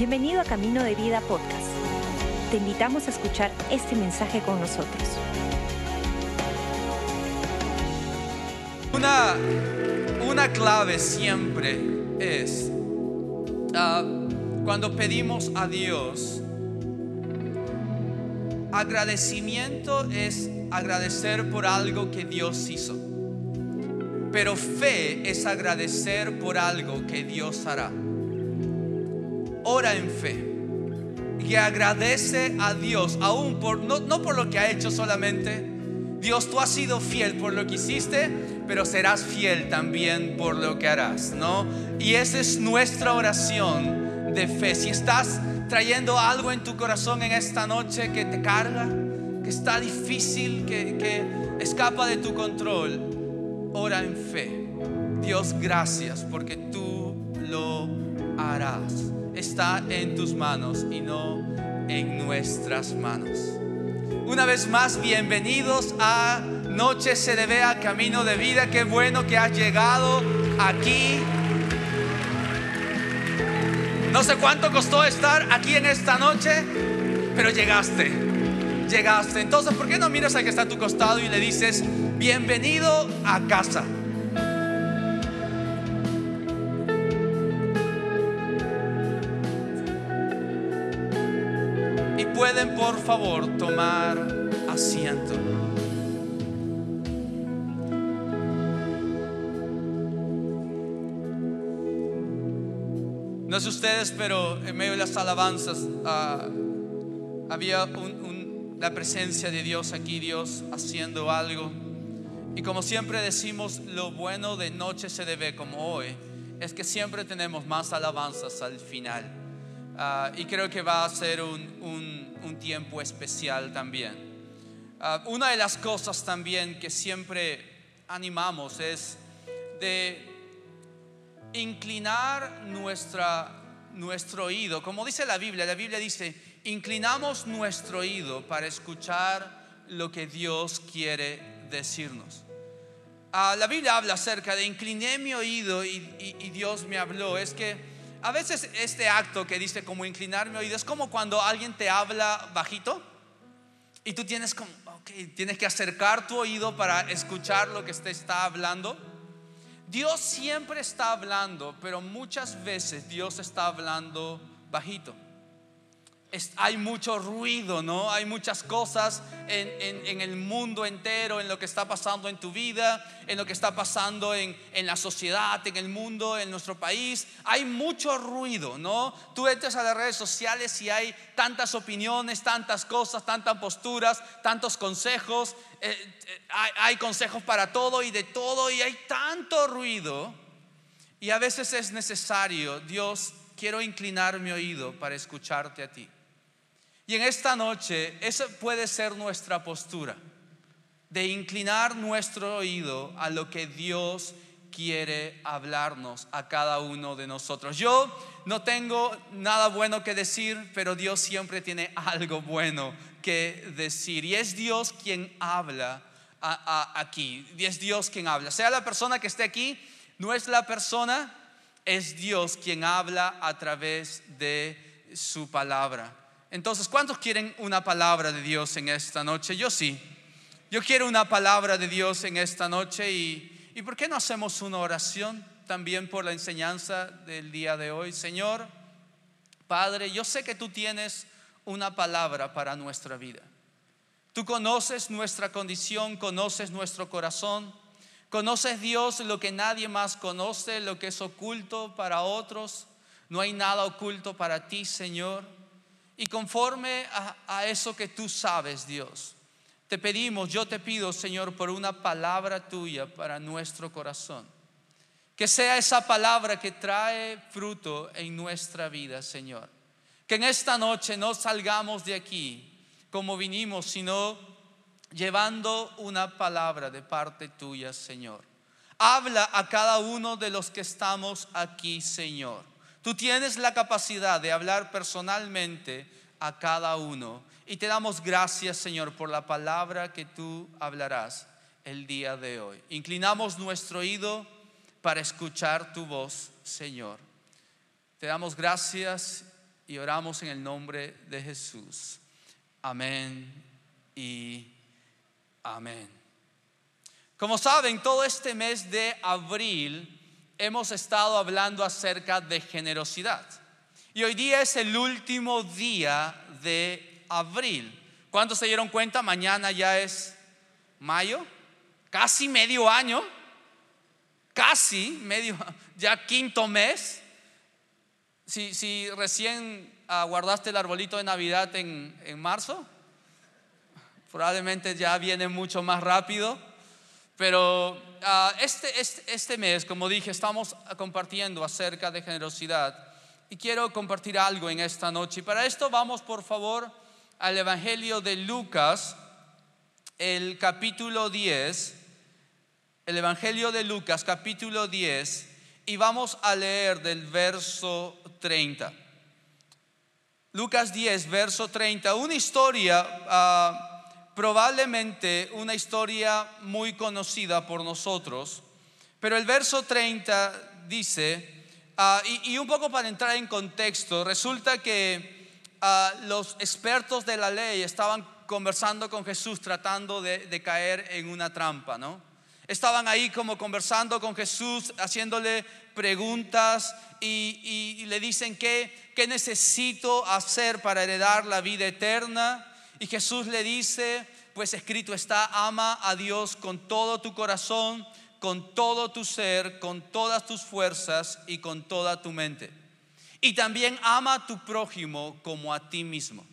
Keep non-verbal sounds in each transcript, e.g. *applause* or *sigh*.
Bienvenido a Camino de Vida Podcast. Te invitamos a escuchar este mensaje con nosotros. Una, una clave siempre es ah, cuando pedimos a Dios, agradecimiento es agradecer por algo que Dios hizo. Pero fe es agradecer por algo que Dios hará. Ora en fe. Y agradece a Dios, aún por, no, no por lo que ha hecho solamente. Dios, tú has sido fiel por lo que hiciste, pero serás fiel también por lo que harás, ¿no? Y esa es nuestra oración de fe. Si estás trayendo algo en tu corazón en esta noche que te carga, que está difícil, que, que escapa de tu control, ora en fe. Dios, gracias porque tú lo harás. Está en tus manos y no en nuestras manos. Una vez más, bienvenidos a Noche se debe a Camino de Vida. Qué bueno que has llegado aquí. No sé cuánto costó estar aquí en esta noche, pero llegaste. Llegaste. Entonces, ¿por qué no miras al que está a tu costado y le dices, bienvenido a casa? Favor, tomar asiento. No sé ustedes, pero en medio de las alabanzas ah, había la presencia de Dios aquí, Dios haciendo algo. Y como siempre decimos, lo bueno de noche se debe como hoy, es que siempre tenemos más alabanzas al final. Ah, y creo que va a ser un- un tiempo especial también. Ah, una de las cosas también que siempre animamos es de inclinar nuestra, nuestro oído. Como dice la Biblia, la Biblia dice, inclinamos nuestro oído para escuchar lo que Dios quiere decirnos. Ah, la Biblia habla acerca de incliné mi oído y, y- y Dios me habló. Es que a veces este acto que dice como inclinar mi oído es como cuando alguien te habla bajito y tú tienes que acercar tu oído para escuchar lo que te está hablando. Dios siempre está hablando, pero muchas veces Dios está hablando bajito. Hay mucho ruido, ¿no? Hay muchas cosas en, el mundo entero, en lo que está pasando en tu vida, en lo que está pasando en, en la sociedad, en el mundo, en nuestro país. Hay mucho ruido, ¿no? Tú entras a las redes sociales y hay tantas opiniones, tantas cosas, tantas posturas, tantos consejos. eh, eh, hay, hay consejos para todo y de todo y hay tanto ruido. Y a veces es necesario, Dios, quiero inclinar mi oído para escucharte a ti. Y en esta noche, esa puede ser nuestra postura, de inclinar nuestro oído a lo que Dios quiere hablarnos a cada uno de nosotros. Yo no tengo nada bueno que decir, pero Dios siempre tiene algo bueno que decir. Y es Dios quien habla aquí. Y es Dios quien habla. Sea la persona que esté aquí, no es la persona, es Dios quien habla a través de su palabra. Entonces, ¿cuántos quieren una palabra de Dios en esta noche? Yo sí. Yo quiero una palabra de Dios en esta noche y, ¿y por qué no hacemos una oración también por la enseñanza del día de hoy? Señor, Padre, yo sé que tú tienes una palabra para nuestra vida. Tú conoces nuestra condición, conoces nuestro corazón, conoces Dios lo que nadie más conoce, lo que es oculto para otros. No hay nada oculto para ti, Señor. Y conforme a, a eso que tú sabes, Dios, te pedimos, yo te pido, Señor, por una palabra tuya para nuestro corazón. Que sea esa palabra que trae fruto en nuestra vida, Señor. Que en esta noche no salgamos de aquí como vinimos, sino llevando una palabra de parte tuya, Señor. Habla a cada uno de los que estamos aquí, Señor. Tú tienes la capacidad de hablar personalmente a cada uno. Y te damos gracias, Señor, por la palabra que tú hablarás el día de hoy. Inclinamos nuestro oído para escuchar tu voz, Señor. Te damos gracias y oramos en el nombre de Jesús. Amén y amén. Como saben, todo este mes de abril hemos estado hablando acerca de generosidad. Y hoy día es el último día de abril. ¿Cuántos se dieron cuenta? Mañana ya es mayo, casi medio año, casi medio, *laughs* ya quinto mes. Si, recién guardaste el arbolito de Navidad en, en marzo, probablemente ya viene mucho más rápido. Pero ah, este, este, este mes, como dije, estamos compartiendo acerca de generosidad. Y quiero compartir algo en esta noche. Y para esto vamos, por favor, al Evangelio de Lucas, el capítulo 10. El Evangelio de Lucas, capítulo 10. Y vamos a leer del verso 30. Lucas 10, verso 30, una historia, ah, probablemente una historia muy conocida por nosotros, pero el verso 30 dice, ah, y, un poco para entrar en contexto, resulta que ah, los expertos de la ley estaban conversando con Jesús tratando de, caer en una trampa, ¿no? Estaban ahí como conversando con Jesús, haciéndole preguntas y, le dicen ¿qué, qué necesito hacer para heredar la vida eterna. Y Jesús le dice, pues escrito está, ama a Dios con todo tu corazón, con todo tu ser, con todas tus fuerzas y con toda tu mente. Y también ama a tu prójimo como a ti mismo.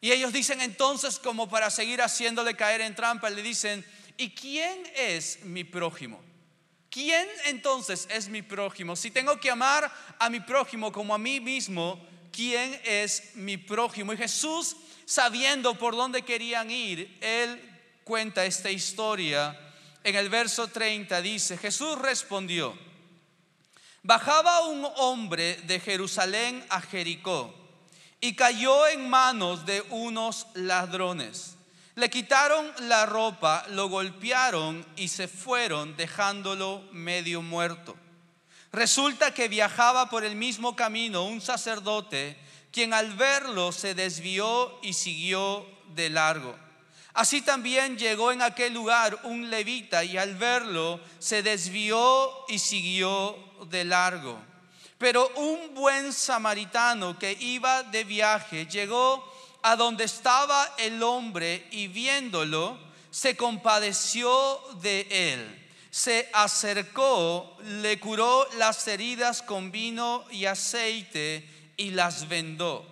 Y ellos dicen entonces, como para seguir haciéndole caer en trampa, le dicen, ¿y quién es mi prójimo? ¿Quién entonces es mi prójimo? Si tengo que amar a mi prójimo como a mí mismo, ¿quién es mi prójimo? Y Jesús, sabiendo por dónde querían ir, él cuenta esta historia. En el verso 30 dice, Jesús respondió, bajaba un hombre de Jerusalén a Jericó y cayó en manos de unos ladrones le quitaron la ropa, lo golpearon y se fueron dejándolo medio muerto. Resulta que viajaba por el mismo camino un sacerdote, quien al verlo se desvió y siguió de largo. Así también llegó en aquel lugar un levita y al verlo se desvió y siguió de largo. Pero un buen samaritano que iba de viaje llegó a donde estaba el hombre y viéndolo, se compadeció de él. Se acercó, le curó las heridas con vino y aceite y las vendó.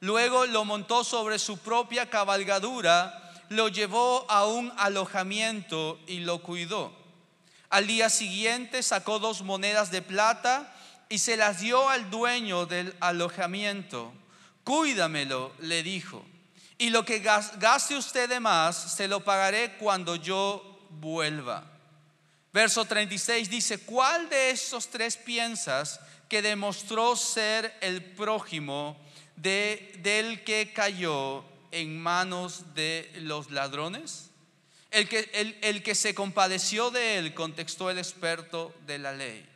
Luego lo montó sobre su propia cabalgadura, lo llevó a un alojamiento y lo cuidó. Al día siguiente sacó dos monedas de plata y se las dio al dueño del alojamiento Cuídamelo, le dijo, y lo que gaste usted de más, se lo pagaré cuando yo vuelva. Verso 36 dice, ¿cuál de estos tres piensas que demostró ser el prójimo de, del que cayó en manos de los ladrones? El que, el, el que se compadeció de él, contestó el experto de la ley.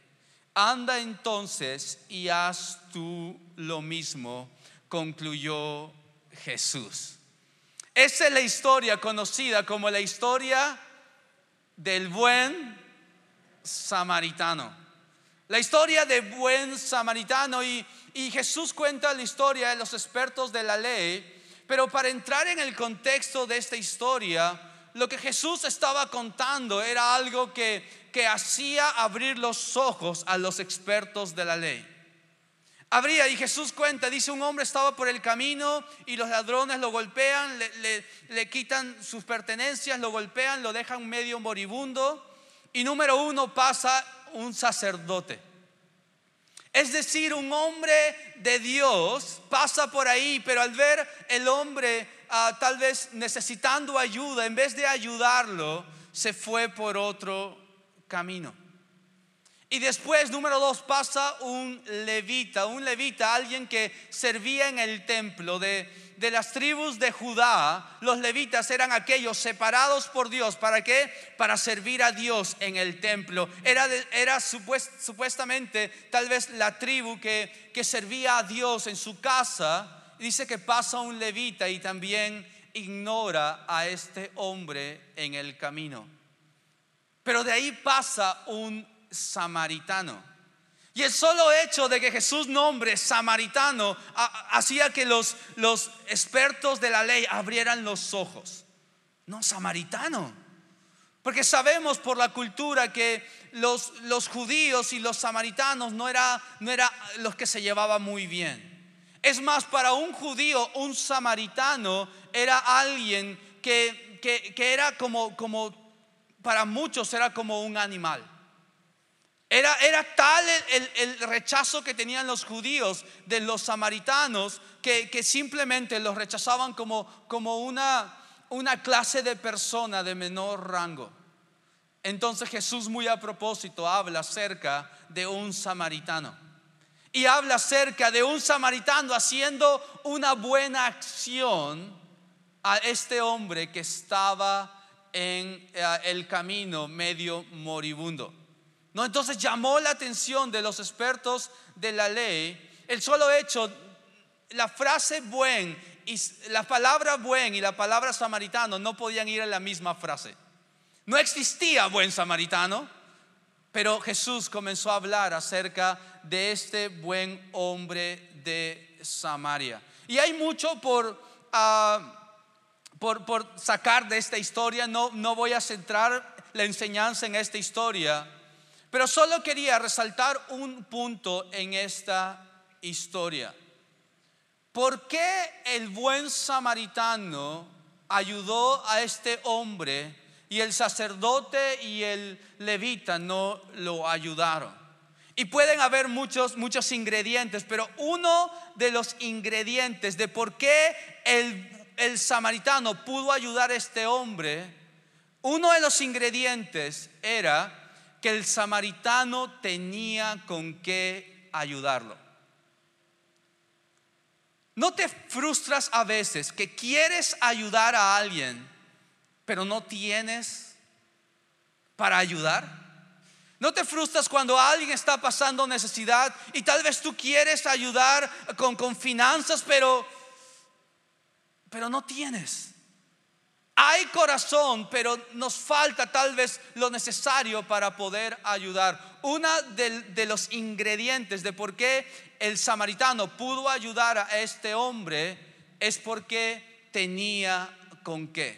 Anda entonces y haz tú lo mismo concluyó Jesús. Esa es la historia conocida como la historia del buen samaritano. La historia del buen samaritano y, Jesús cuenta la historia de los expertos de la ley, pero para entrar en el contexto de esta historia, lo que Jesús estaba contando era algo que, que hacía abrir los ojos a los expertos de la ley. Habría, y Jesús cuenta, dice, un hombre estaba por el camino y los ladrones lo golpean, le, quitan sus pertenencias, lo golpean, lo dejan medio moribundo. Y número uno pasa un sacerdote. Es decir, un hombre de Dios pasa por ahí, pero al ver el hombre ah, tal vez necesitando ayuda, en vez de ayudarlo, se fue por otro camino. Y después, número dos, pasa un levita, un levita, alguien que servía en el templo de, de las tribus de Judá, los levitas eran aquellos separados por Dios. ¿Para qué? Para servir a Dios en el templo. Era, era supuestamente tal vez la tribu que, que servía a Dios en su casa. Dice que pasa un levita y también ignora a este hombre en el camino. Pero de ahí pasa un samaritano. Y el solo hecho de que Jesús nombre samaritano hacía que los, los expertos de la ley abrieran los ojos. No, samaritano. Porque sabemos por la cultura que los, los judíos y los samaritanos no eran no era los que se llevaban muy bien. Es más, para un judío, un samaritano era alguien que, que, era como, como, para muchos era como un animal. Era, era tal el, el, rechazo que tenían los judíos de los samaritanos que, que simplemente los rechazaban como, como una, una clase de persona de menor rango. Entonces Jesús muy a propósito habla acerca de un samaritano y habla acerca de un samaritano haciendo una buena acción a este hombre que estaba en eh, el camino medio moribundo. No, entonces llamó la atención de los expertos de la ley el solo hecho, la frase buen y la palabra buen y la palabra samaritano no podían ir en la misma frase. No existía buen samaritano, pero Jesús comenzó a hablar acerca de este buen hombre de Samaria. Y hay mucho por, ah, por, por, sacar de esta historia. No, no voy a centrar la enseñanza en esta historia, pero solo quería resaltar un punto en esta historia. ¿Por qué el buen samaritano ayudó a este hombre y el sacerdote y el levita no lo ayudaron. Y pueden haber muchos, muchos ingredientes, pero uno de los ingredientes de por qué el, el samaritano pudo ayudar a este hombre, uno de los ingredientes era que el samaritano tenía con qué ayudarlo. ¿No te frustras a veces que quieres ayudar a alguien? pero no tienes para ayudar? ¿No te frustras cuando alguien está pasando necesidad y tal vez tú quieres ayudar con, con finanzas, pero, pero no tienes? Hay corazón, pero nos falta tal vez lo necesario para poder ayudar. Una de, de, los ingredientes de por qué el samaritano pudo ayudar a este hombre es porque tenía con qué.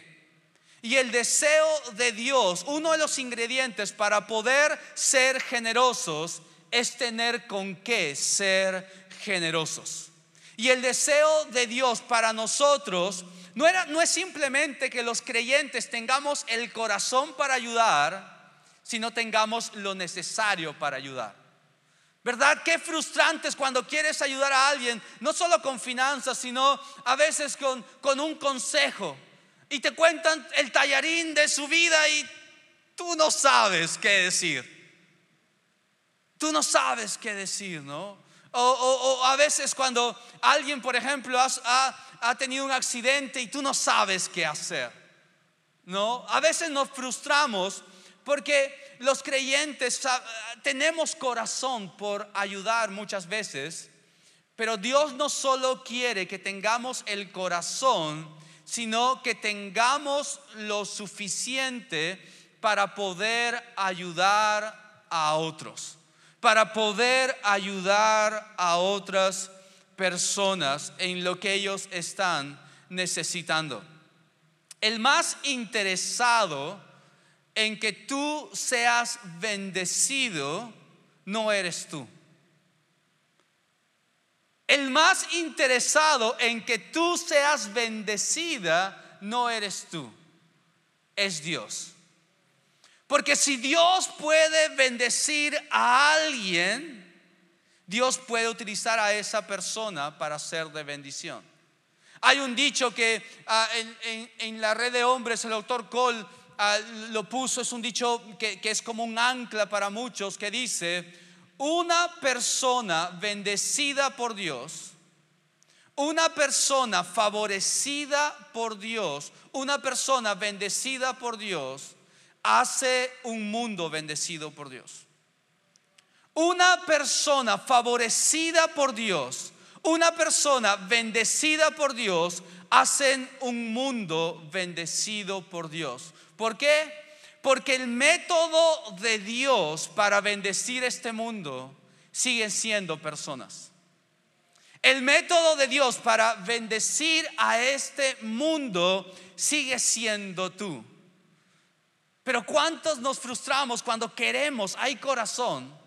Y el deseo de Dios, uno de los ingredientes para poder ser generosos es tener con qué ser generosos. Y el deseo de Dios para nosotros no, era, no es simplemente que los creyentes tengamos el corazón para ayudar, sino tengamos lo necesario para ayudar. ¿Verdad? Qué frustrante es cuando quieres ayudar a alguien, no solo con finanzas, sino a veces con, con un consejo y te cuentan el tallarín de su vida y tú no sabes qué decir. Tú no sabes qué decir, ¿no? O, a veces cuando alguien, por ejemplo, ha tenido un accidente y tú no sabes qué hacer, ¿no? A veces nos frustramos porque los creyentes tenemos corazón por ayudar muchas veces, pero Dios no solo quiere que tengamos el corazón, sino que tengamos lo suficiente para poder ayudar a otros, para poder ayudar a otras personas en lo que ellos están necesitando. El más interesado en que tú seas bendecido no eres tú. El más interesado en que tú seas bendecida no eres tú, es Dios. Porque si Dios puede bendecir a alguien, Dios puede utilizar a esa persona para ser de bendición. Hay un dicho que ah, en, la red de hombres el doctor Cole ah, lo puso, es un dicho que es como un ancla para muchos que dice, una persona bendecida por Dios, Una persona favorecida por Dios, una persona bendecida por Dios, hace un mundo bendecido por Dios. Una persona favorecida por Dios, una persona bendecida por Dios, hacen un mundo bendecido por Dios. ¿Por qué? Porque el método de Dios para bendecir este mundo siguen siendo personas. El método de Dios para bendecir a este mundo sigue siendo tú. Pero ¿cuántos nos frustramos cuando queremos, hay corazón,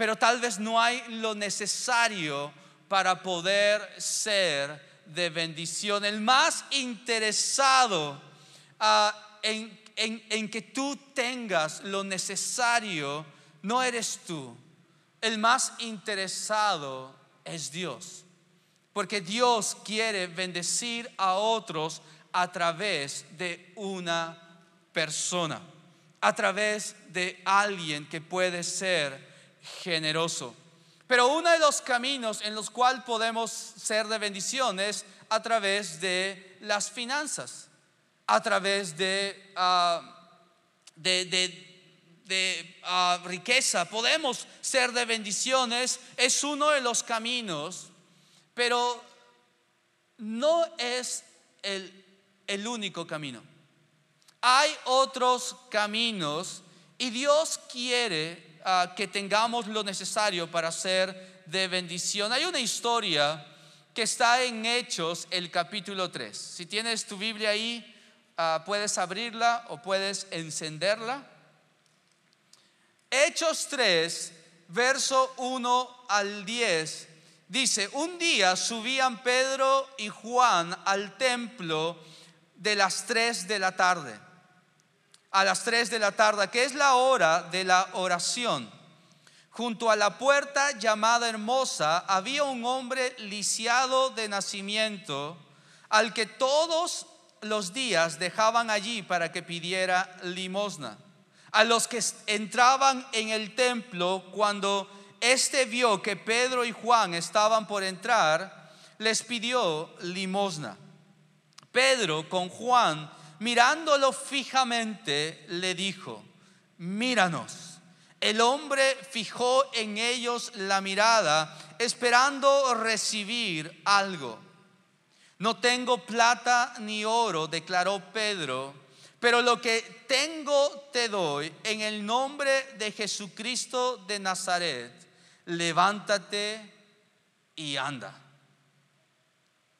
pero tal vez no hay lo necesario para poder ser de bendición? El más interesado ah, en, en que tú tengas lo necesario no eres tú. El más interesado es Dios. Porque Dios quiere bendecir a otros a través de una persona, a través de alguien que puede ser generoso. Pero uno de los caminos en los cuales podemos ser de bendición es a través de las finanzas, a través de, ah, de, ah, riqueza. Podemos ser de bendiciones, es uno de los caminos pero no es el, único camino. Hay otros caminos y Dios quiere ah, que tengamos lo necesario para ser de bendición. Hay una historia que está en Hechos, el capítulo 3. Si tienes tu Biblia ahí, ah, puedes abrirla o puedes encenderla. Hechos 3, verso 1 al 10 Dice, un día subían Pedro y Juan al templo de las 3 de la tarde. A las 3 de la tarde, que es la hora de la oración. Junto a la puerta llamada Hermosa había un hombre lisiado de nacimiento, al que todos los días dejaban allí para que pidiera limosna. A los que entraban en el templo cuando este vio que Pedro y Juan estaban por entrar, les pidió limosna. Pedro con Juan, mirándolo fijamente, le dijo, míranos. El hombre fijó en ellos la mirada, esperando recibir algo. No tengo plata ni oro, declaró Pedro, pero lo que tengo te doy en el nombre de Jesucristo de Nazaret levántate y anda.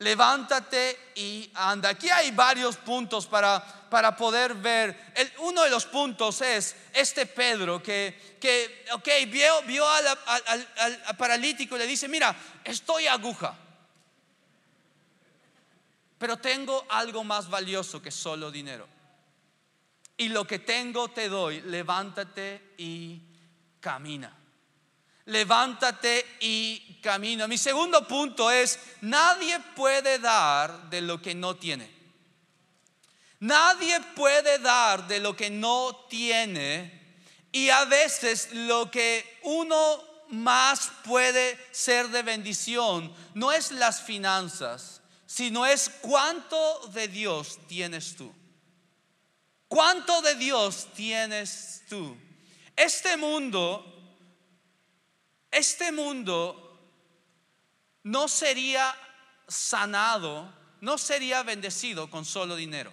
Levántate y anda. Aquí hay varios puntos para, para poder ver. Uno de los puntos es este Pedro que, que ok, vio, vio al, al paralítico y le dice, mira, estoy aguja, pero tengo algo más valioso que solo dinero. Y lo que tengo te doy, levántate y camina levántate y camina. Mi segundo punto es, nadie puede dar de lo que no tiene. Nadie puede dar de lo que no tiene y a veces lo que uno más puede ser de bendición no es las finanzas, sino es cuánto de Dios tienes tú. ¿Cuánto de Dios tienes tú? Este mundo este mundo no sería sanado, no sería bendecido con solo dinero.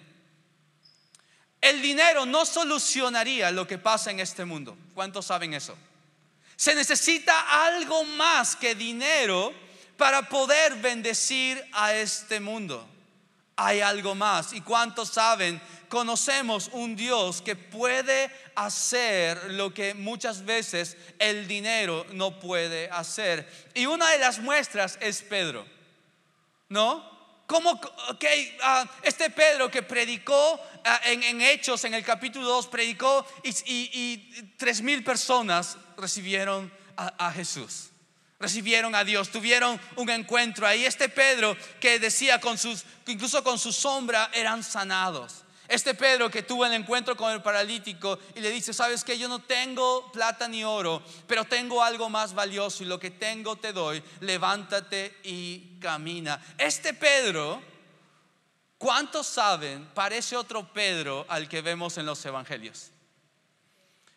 El dinero no solucionaría lo que pasa en este mundo. ¿Cuántos saben eso? Se necesita algo más que dinero para poder bendecir a este mundo. Hay algo más. ¿Y cuántos saben conocemos un Dios que puede hacer lo que muchas veces el dinero no puede hacer. Y una de las muestras es Pedro, ¿no? Como, ok, ah, este Pedro que predicó ah, en, Hechos, en el capítulo 2, predicó y, tres mil personas recibieron a Jesús recibieron a Dios, tuvieron un encuentro ahí. Este Pedro que decía con sus, incluso con su sombra eran sanados. Este Pedro que tuvo el encuentro con el paralítico y le dice, sabes que yo no tengo plata ni oro, pero tengo algo más valioso y lo que tengo te doy, levántate y camina. Este Pedro, ¿cuántos saben? Parece otro Pedro al que vemos en los evangelios.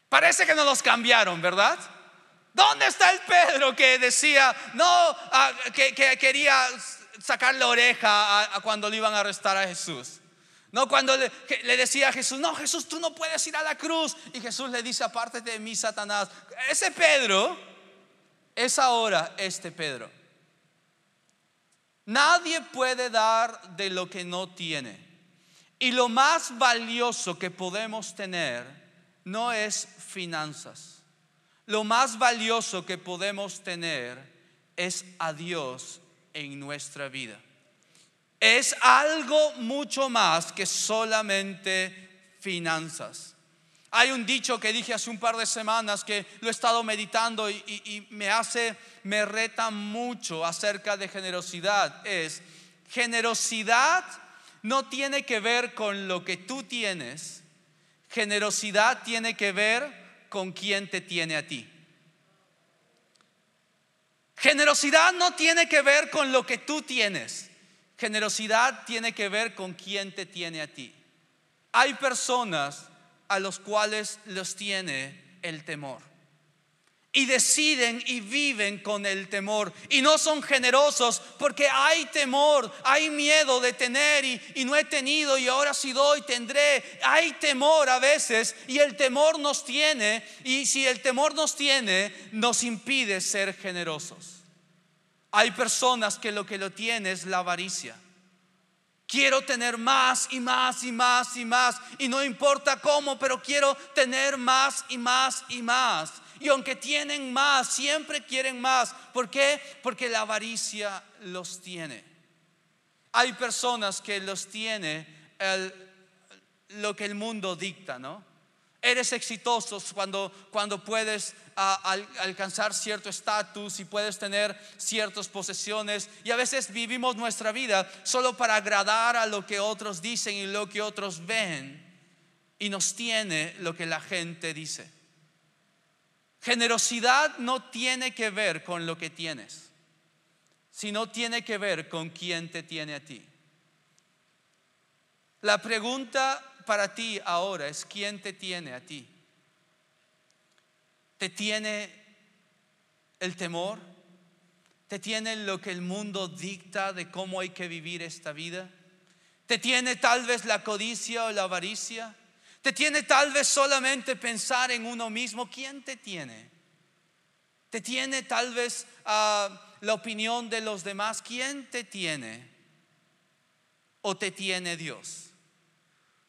Parece que no los cambiaron, ¿verdad? ¿Dónde está el Pedro que decía, no, ah, que, quería sacar la oreja a, cuando le iban a arrestar a Jesús? No, cuando le, decía a Jesús, no, Jesús, tú no puedes ir a la cruz. Y Jesús le dice, apártate de mí, Satanás. Ese Pedro es ahora este Pedro. Nadie puede dar de lo que no tiene. Y lo más valioso que podemos tener no es finanzas. Lo más valioso que podemos tener es a Dios en nuestra vida es algo mucho más que solamente finanzas. Hay un dicho que dije hace un par de semanas que lo he estado meditando y, me hace, me reta mucho acerca de generosidad. Es, generosidad no tiene que ver con lo que tú tienes, generosidad tiene que ver con quién te tiene a ti. Generosidad no tiene que ver con lo que tú tienes. Generosidad tiene que ver con quién te tiene a ti. Hay personas a los cuales los tiene el temor. Y deciden y viven con el temor. Y no son generosos porque hay temor, hay miedo de tener y, no he tenido y ahora si doy tendré. Hay temor a veces y el temor nos tiene. Y si el temor nos tiene, nos impide ser generosos. Hay personas que lo que lo tiene es la avaricia. Quiero tener más y más y más y más. Y no importa cómo, pero quiero tener más y más y más. Y aunque tienen más, siempre quieren más. ¿Por qué? Porque la avaricia los tiene. Hay personas que los tiene lo que el mundo dicta, ¿no? Eres exitoso cuando, cuando puedes alcanzar cierto estatus y puedes tener ciertas posesiones. Y a veces vivimos nuestra vida solo para agradar a lo que otros dicen y lo que otros ven. Y nos tiene lo que la gente dice. Generosidad no tiene que ver con lo que tienes, sino tiene que ver con quién te tiene a ti. La pregunta para ti ahora es quién te tiene a ti. ¿Te tiene el temor? ¿Te tiene lo que el mundo dicta de cómo hay que vivir esta vida? ¿Te tiene tal vez la codicia o la avaricia? ¿Te tiene tal vez solamente pensar en uno mismo? ¿Quién te tiene? ¿Te tiene tal vez ah, la opinión de los demás? ¿Quién te tiene? ¿O te tiene Dios?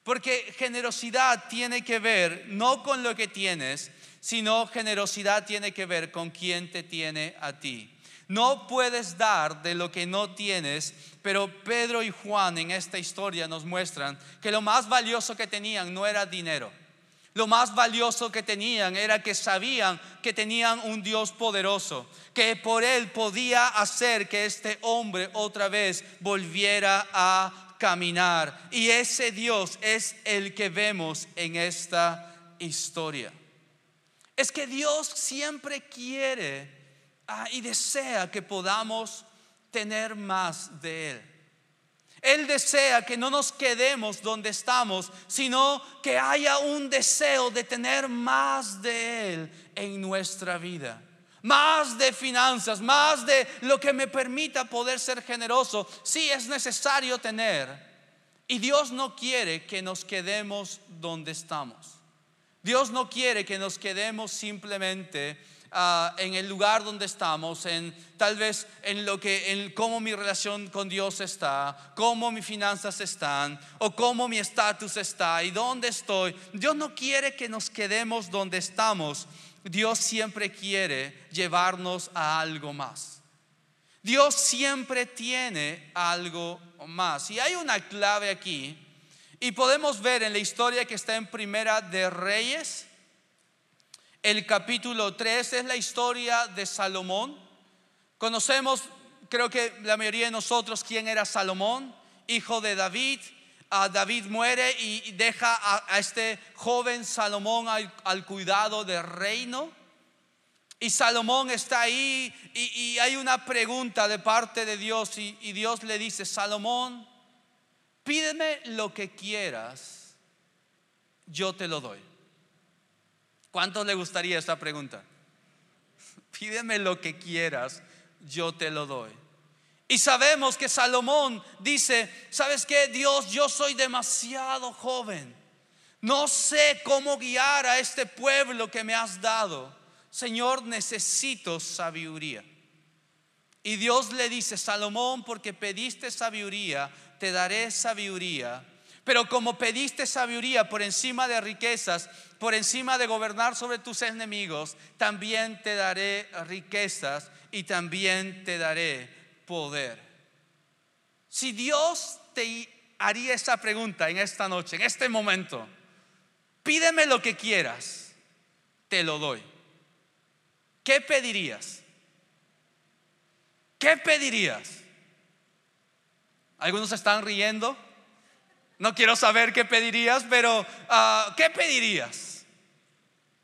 Porque generosidad tiene que ver no con lo que tienes, sino generosidad tiene que ver con quién te tiene a ti. No puedes dar de lo que no tienes, pero Pedro y Juan en esta historia nos muestran que lo más valioso que tenían no era dinero. Lo más valioso que tenían era que sabían que tenían un Dios poderoso, que por él podía hacer que este hombre otra vez volviera a caminar. Y ese Dios es el que vemos en esta historia. Es que Dios siempre quiere ah, y desea que podamos tener más de Él. Él desea que no nos quedemos donde estamos, sino que haya un deseo de tener más de Él en nuestra vida más de finanzas, más de lo que me permita poder ser generoso. Sí es necesario tener. Y Dios no quiere que nos quedemos donde estamos. Dios no quiere que nos quedemos simplemente ah, en el lugar donde estamos, en tal vez en lo que, en cómo mi relación con Dios está, cómo mis finanzas están, o cómo mi estatus está y dónde estoy. Dios no quiere que nos quedemos donde estamos, Dios siempre quiere llevarnos a algo más. Dios siempre tiene algo más. Y hay una clave aquí. Y podemos ver en la historia que está en Primera de Reyes, el capítulo 3 es la historia de Salomón. Conocemos, creo que la mayoría de nosotros, quién era Salomón, hijo de David, David muere y deja a, este joven Salomón al, cuidado del reino. Y Salomón está ahí y, hay una pregunta de parte de Dios y, y Dios le dice, Salomón, pídeme lo que quieras, yo te lo doy. ¿Cuánto le gustaría esta pregunta? *laughs* Pídeme lo que quieras, yo te lo doy. Y sabemos que Salomón dice, ¿sabes qué? Dios, yo soy demasiado joven. No sé cómo guiar a este pueblo que me has dado. Señor, necesito sabiduría. Y Dios le dice, Salomón, porque pediste sabiduría, te daré sabiduría. Pero como pediste sabiduría por encima de riquezas, por encima de gobernar sobre tus enemigos, también te daré riquezas y también te daré poder. Si Dios te haría esa pregunta en esta noche, en este momento, pídeme lo que quieras, te lo doy. ¿Qué pedirías? ¿Qué pedirías? Algunos están riendo. No quiero saber qué pedirías, pero ah, ¿qué pedirías?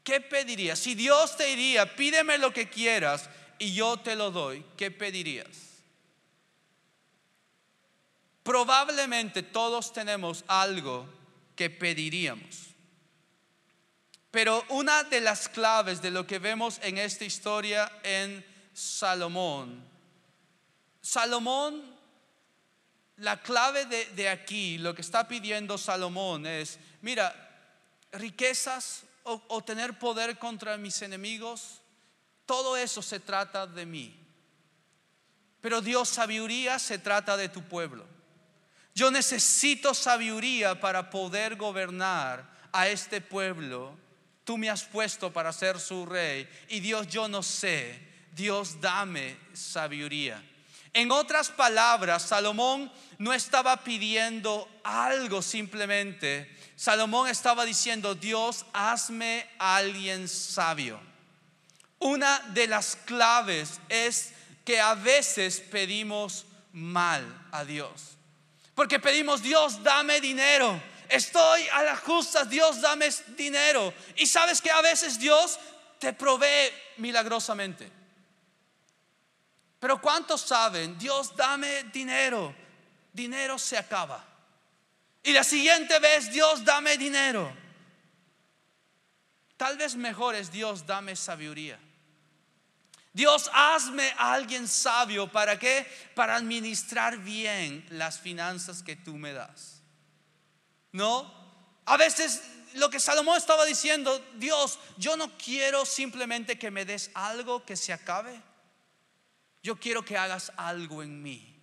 ¿Qué pedirías? Si Dios te diría, pídeme lo que quieras y yo te lo doy, ¿qué pedirías? Probablemente todos tenemos algo que pediríamos. Pero una de las claves de lo que vemos en esta historia en Salomón, Salomón la clave de, aquí, lo que está pidiendo Salomón es, mira, riquezas o, tener poder contra mis enemigos, todo eso se trata de mí. Pero Dios, sabiduría se trata de tu pueblo. Yo necesito sabiduría para poder gobernar a este pueblo. Tú me has puesto para ser su rey. Y Dios, yo no sé. Dios, dame sabiduría. En otras palabras, Salomón no estaba pidiendo algo simplemente. Salomón estaba diciendo, Dios, hazme alguien sabio. Una de las claves es que a veces pedimos mal a Dios. Porque pedimos, Dios, dame dinero. Estoy a las justas, Dios, dame dinero. Y sabes que a veces Dios te provee milagrosamente. Pero ¿cuántos saben? Dios, dame dinero dinero se acaba. Y la siguiente vez, Dios, dame dinero. Tal vez mejor es Dios, dame sabiduría. Dios, hazme a alguien sabio. ¿Para qué? Para administrar bien las finanzas que tú me das. ¿No? A veces lo que Salomón estaba diciendo, Dios, yo no quiero simplemente que me des algo que se acabe. Yo quiero que hagas algo en mí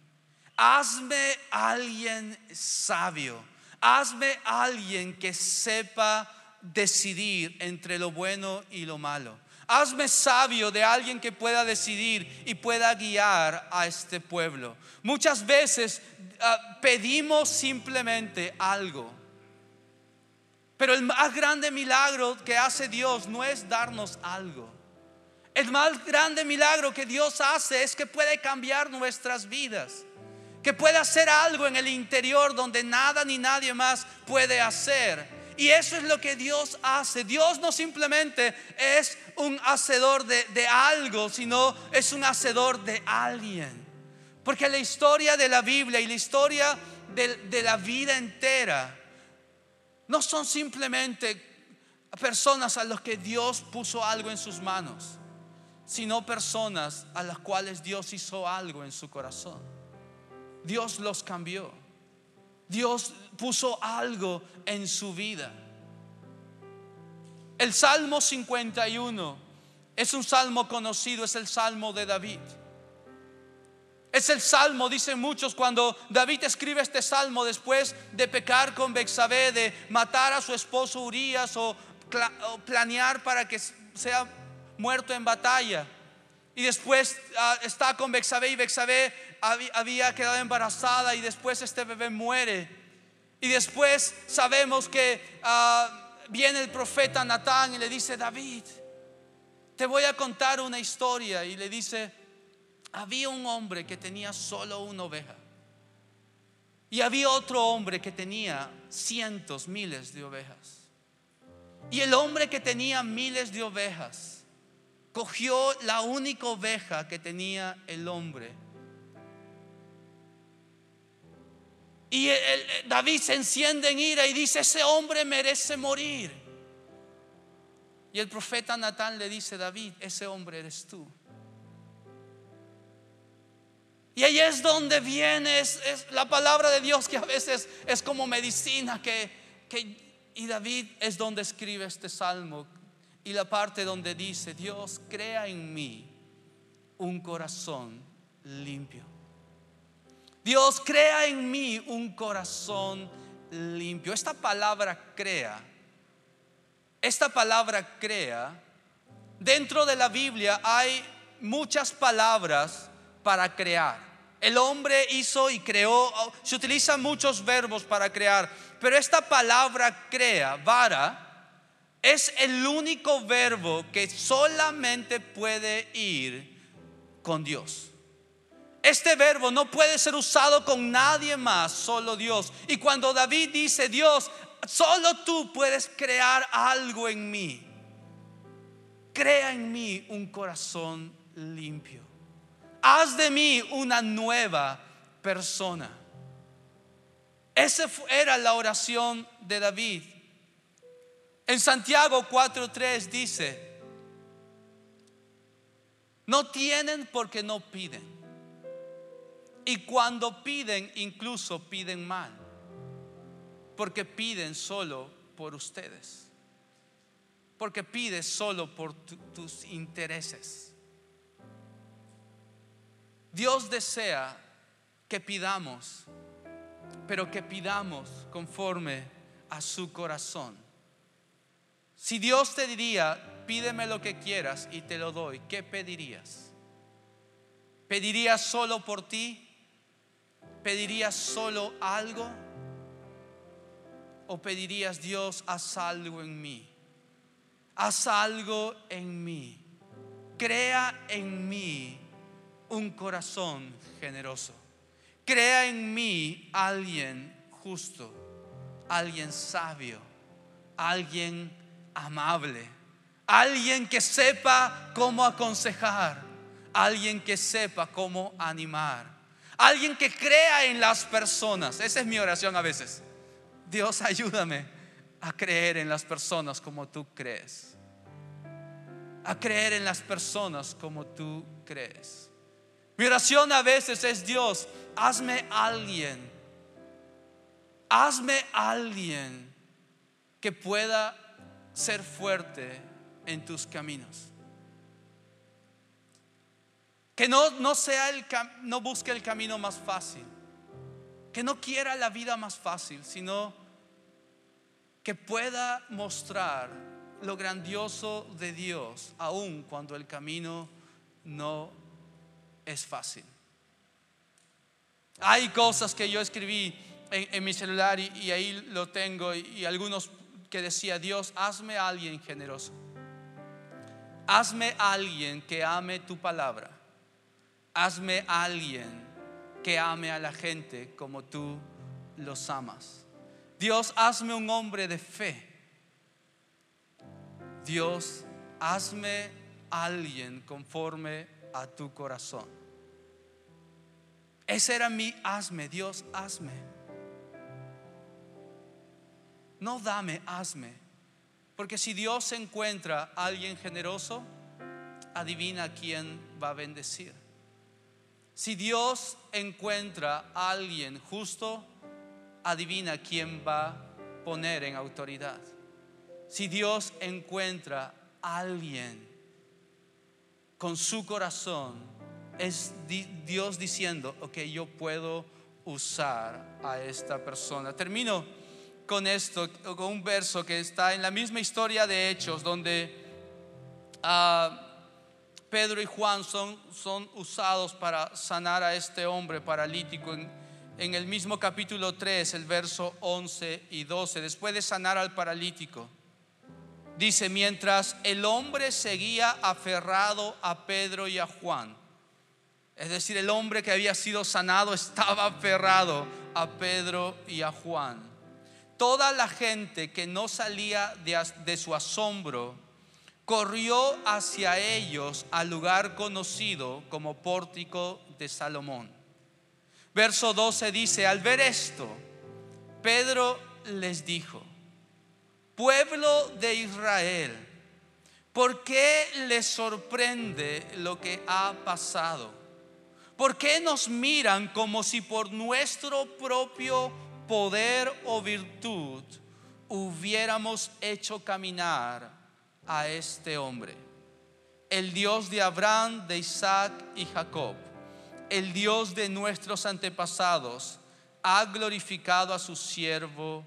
hazme alguien sabio, hazme alguien que sepa decidir entre lo bueno y lo malo. Hazme sabio de alguien que pueda decidir y pueda guiar a este pueblo. Muchas veces ah, pedimos simplemente algo. Pero el más grande milagro que hace Dios no es darnos algo. El más grande milagro que Dios hace es que puede cambiar nuestras vidas que pueda hacer algo en el interior donde nada ni nadie más puede hacer. Y eso es lo que Dios hace. Dios no simplemente es un hacedor de, algo, sino es un hacedor de alguien. Porque la historia de la Biblia y la historia de, de la vida entera no son simplemente personas a las que Dios puso algo en sus manos, sino personas a las cuales Dios hizo algo en su corazón. Dios los cambió. Dios puso algo en su vida. El Salmo 51 es un salmo conocido, es el salmo de David. Es el salmo, dicen muchos, cuando David escribe este salmo después de pecar con Bexabé, de matar a su esposo Urias o, planear para que sea muerto en batalla. Y después ah, está con Bexabé y Bexabé había quedado embarazada y después este bebé muere. Y después sabemos que ah, viene el profeta Natán y le dice, David, te voy a contar una historia. Y le dice, había un hombre que tenía solo una oveja. Y había otro hombre que tenía cientos, miles de ovejas. Y el hombre que tenía miles de ovejas cogió la única oveja que tenía el hombre. Y David se enciende en ira y dice, ese hombre merece morir. Y el profeta Natán le dice, David, ese hombre eres tú. Y ahí es donde viene es, la palabra de Dios que a veces es como medicina que, y David es donde escribe este salmo y la parte donde dice, Dios crea en mí un corazón limpio. Dios crea en mí un corazón limpio. Esta palabra crea, esta palabra crea, dentro de la Biblia hay muchas palabras para crear. El hombre hizo y creó, se utilizan muchos verbos para crear, pero esta palabra crea, vara, es el único verbo que solamente puede ir con Dios. Este verbo no puede ser usado con nadie más, solo Dios. Y cuando David dice, Dios, solo tú puedes crear algo en mí, crea en mí un corazón limpio haz de mí una nueva persona. Esa era la oración de David. En Santiago 4:3 dice, no tienen porque no piden. Y cuando piden, incluso piden mal. Porque piden solo por ustedes. Porque pides solo por tus intereses. Dios desea que pidamos, pero que pidamos conforme a su corazón. Si Dios te diría, pídeme lo que quieras y te lo doy, ¿qué pedirías? ¿Pedirías solo por ti? ¿Pedirías solo algo? ¿O pedirías, Dios, haz algo en mí? Haz algo en mí. Crea en mí un corazón generoso. Crea en mí alguien justo, alguien sabio, alguien amable, alguien que sepa cómo aconsejar, alguien que sepa cómo animar, alguien que crea en las personas. Esa es mi oración a veces. Dios ayúdame a creer en las personas como tú crees. A creer en las personas como tú crees. Mi oración a veces es Dios, hazme alguien, hazme alguien que pueda ser fuerte en tus caminos. Que no, no sea el no busque el camino más fácil. Que no quiera la vida más fácil, sino que pueda mostrar lo grandioso de Dios, aun cuando el camino no es fácil. Hay cosas que yo escribí en, mi celular y, ahí lo tengo y, algunos que decía, Dios, hazme alguien generoso. Hazme alguien que ame tu palabra. Hazme alguien que ame a la gente como tú los amas. Dios, hazme un hombre de fe. Dios, hazme alguien conforme a tu corazón. Ese era mi hazme, Dios, hazme. No dame, hazme. Porque si Dios encuentra a alguien generoso, adivina quién va a bendecir. Si Dios encuentra a alguien justo, adivina quién va a poner en autoridad. Si Dios encuentra a alguien con su corazón es Dios diciendo, ok, yo puedo usar a esta persona. Termino con esto, con un verso que está en la misma historia de Hechos, donde ah, Pedro y Juan son, son usados para sanar a este hombre paralítico en, en el mismo capítulo 3, el verso 11 y 12, después de sanar al paralítico. Dice, mientras el hombre seguía aferrado a Pedro y a Juan, Es decir, el hombre que había sido sanado estaba aferrado a Pedro y a Juan. Toda la gente que no salía de, su asombro corrió hacia ellos al lugar conocido como pórtico de Salomón. Verso 12 dice, al ver esto, Pedro les dijo, pueblo de Israel, ¿por qué les sorprende lo que ha pasado? ¿Por qué nos miran como si por nuestro propio poder o virtud hubiéramos hecho caminar a este hombre? El Dios de Abraham, de Isaac y Jacob, el Dios de nuestros antepasados, ha glorificado a su siervo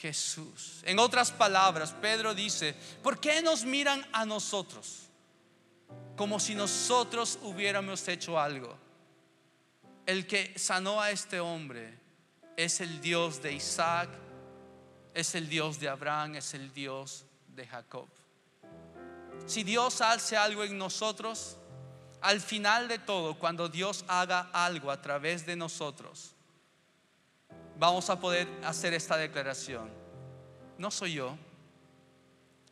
Jesús. En otras palabras, Pedro dice, ¿por qué nos miran a nosotros? Como si nosotros hubiéramos hecho algo. El que sanó a este hombre es el Dios de Isaac, es el Dios de Abraham, es el Dios de Jacob. Si Dios hace algo en nosotros, al final de todo, cuando Dios haga algo a través de nosotros, vamos a poder hacer esta declaración. No soy yo,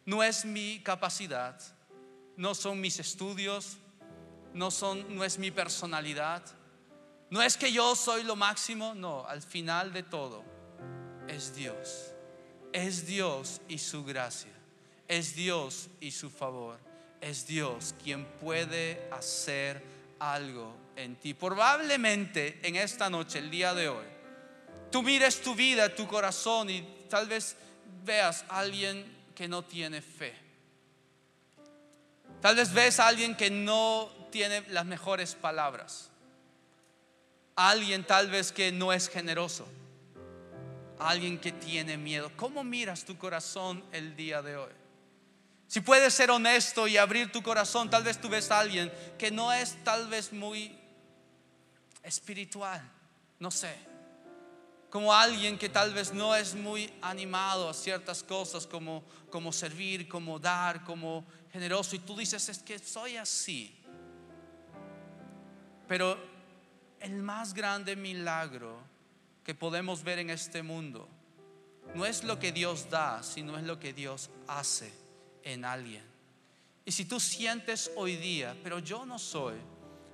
no es mi capacidad, no son mis estudios, no, son, no es mi personalidad, no es que yo soy lo máximo, no, al final de todo es Dios, es Dios y su gracia, es Dios y su favor, es Dios quien puede hacer algo en ti. Probablemente en esta noche, el día de hoy, tú mires tu vida, tu corazón y tal vez veas a alguien que no tiene fe. Tal vez ves a alguien que no tiene las mejores palabras. Alguien tal vez que no es generoso. Alguien que tiene miedo. ¿Cómo miras tu corazón el día de hoy? Si puedes ser honesto y abrir tu corazón, tal vez tú ves a alguien que no es tal vez muy espiritual. No sé como alguien que tal vez no es muy animado a ciertas cosas como, como servir, como dar, como generoso. Y tú dices, es que soy así. Pero el más grande milagro que podemos ver en este mundo no es lo que Dios da, sino es lo que Dios hace en alguien. Y si tú sientes hoy día, pero yo no soy,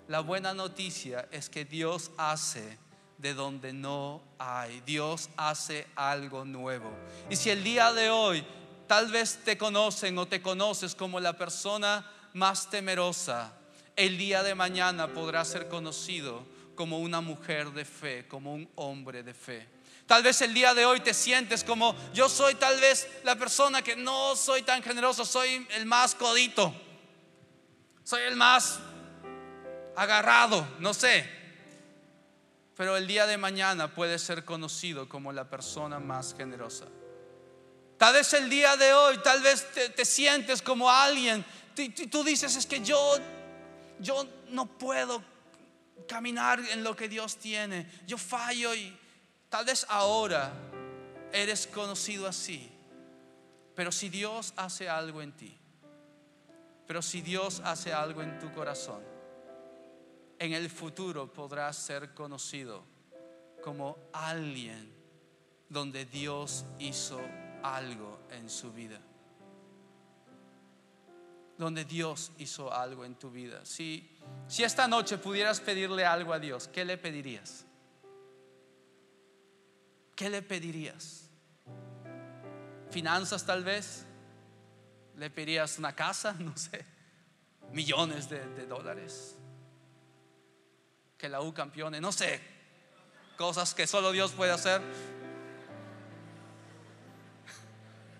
la buena noticia es que Dios hace de donde no hay. Dios hace algo nuevo. Y si el día de hoy tal vez te conocen o te conoces como la persona más temerosa, el día de mañana podrás ser conocido como una mujer de fe, como un hombre de fe. Tal vez el día de hoy te sientes como yo soy tal vez la persona que no soy tan generoso, soy el más codito, soy el más agarrado, no sé pero el día de mañana puede ser conocido como la persona más generosa. Tal vez el día de hoy, tal vez te, sientes como alguien, tú, tú dices, es que yo, yo no puedo caminar en lo que Dios tiene, yo fallo y tal vez ahora eres conocido así. Pero si Dios hace algo en ti, pero si Dios hace algo en tu corazón, en el futuro podrás ser conocido como alguien donde Dios hizo algo en su vida. Donde Dios hizo algo en tu vida. Si, si esta noche pudieras pedirle algo a Dios, ¿qué le pedirías? ¿Qué le pedirías? ¿Finanzas tal vez? ¿Le pedirías una casa? *laughs* No sé. ¿Millones de, de dólares? que la U campeone, no sé, cosas que solo Dios puede hacer.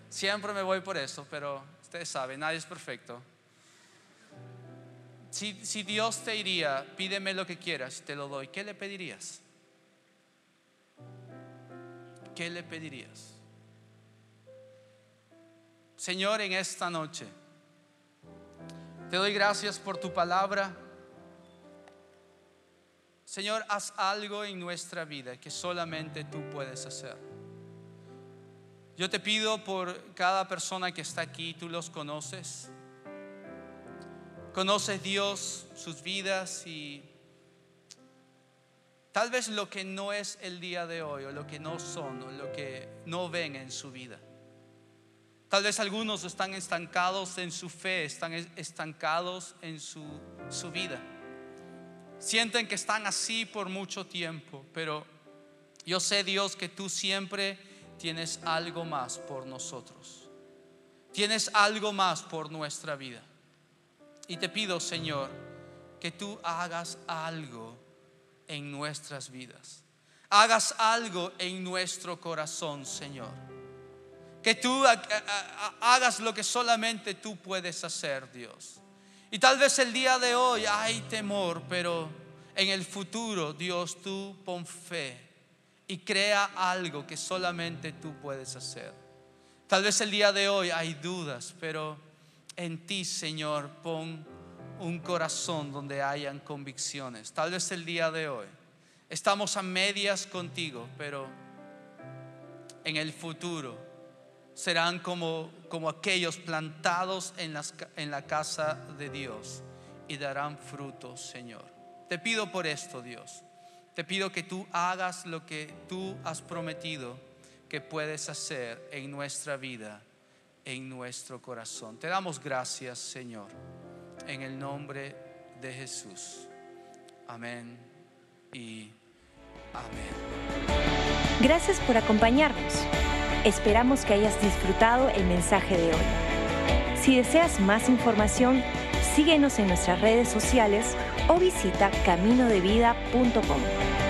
Siempre me voy por eso, pero ustedes saben, nadie es perfecto. Si, si Dios te diría, pídeme lo que quieras, te lo doy, ¿qué le pedirías? ¿Qué le pedirías? Señor, en esta noche, te doy gracias por tu palabra. Señor, haz algo en nuestra vida que solamente tú puedes hacer. Yo te pido por cada persona que está aquí, tú los conoces. Conoces Dios, sus vidas y Tal vez lo que no es el día de hoy, o lo que no son, o lo que no ven en su vida. Tal vez algunos están estancados en su fe, están estancados en su, su vida. Sienten que están así por mucho tiempo, pero yo sé Dios que tú siempre tienes algo más por nosotros. Tienes algo más por nuestra vida. Y te pido, Señor, que tú hagas algo en nuestras vidas. Hagas algo en nuestro corazón, Señor. Que tú hagas lo que solamente tú puedes hacer, Dios. Y tal vez el día de hoy hay temor, pero en el futuro, Dios, tú pon fe y crea algo que solamente tú puedes hacer. Tal vez el día de hoy hay dudas, pero en ti, Señor, pon un corazón donde hayan convicciones. Tal vez el día de hoy estamos a medias contigo, pero en el futuro serán como, como aquellos plantados en, las, en la casa de Dios y darán frutos, Señor. Te pido por esto, Dios. Te pido que tú hagas lo que tú has prometido que puedes hacer en nuestra vida, en nuestro corazón. Te damos gracias, Señor, en el nombre de Jesús. Amén y amén. Gracias por acompañarnos. Esperamos que hayas disfrutado el mensaje de hoy. Si deseas más información, síguenos en nuestras redes sociales o visita caminodevida.com.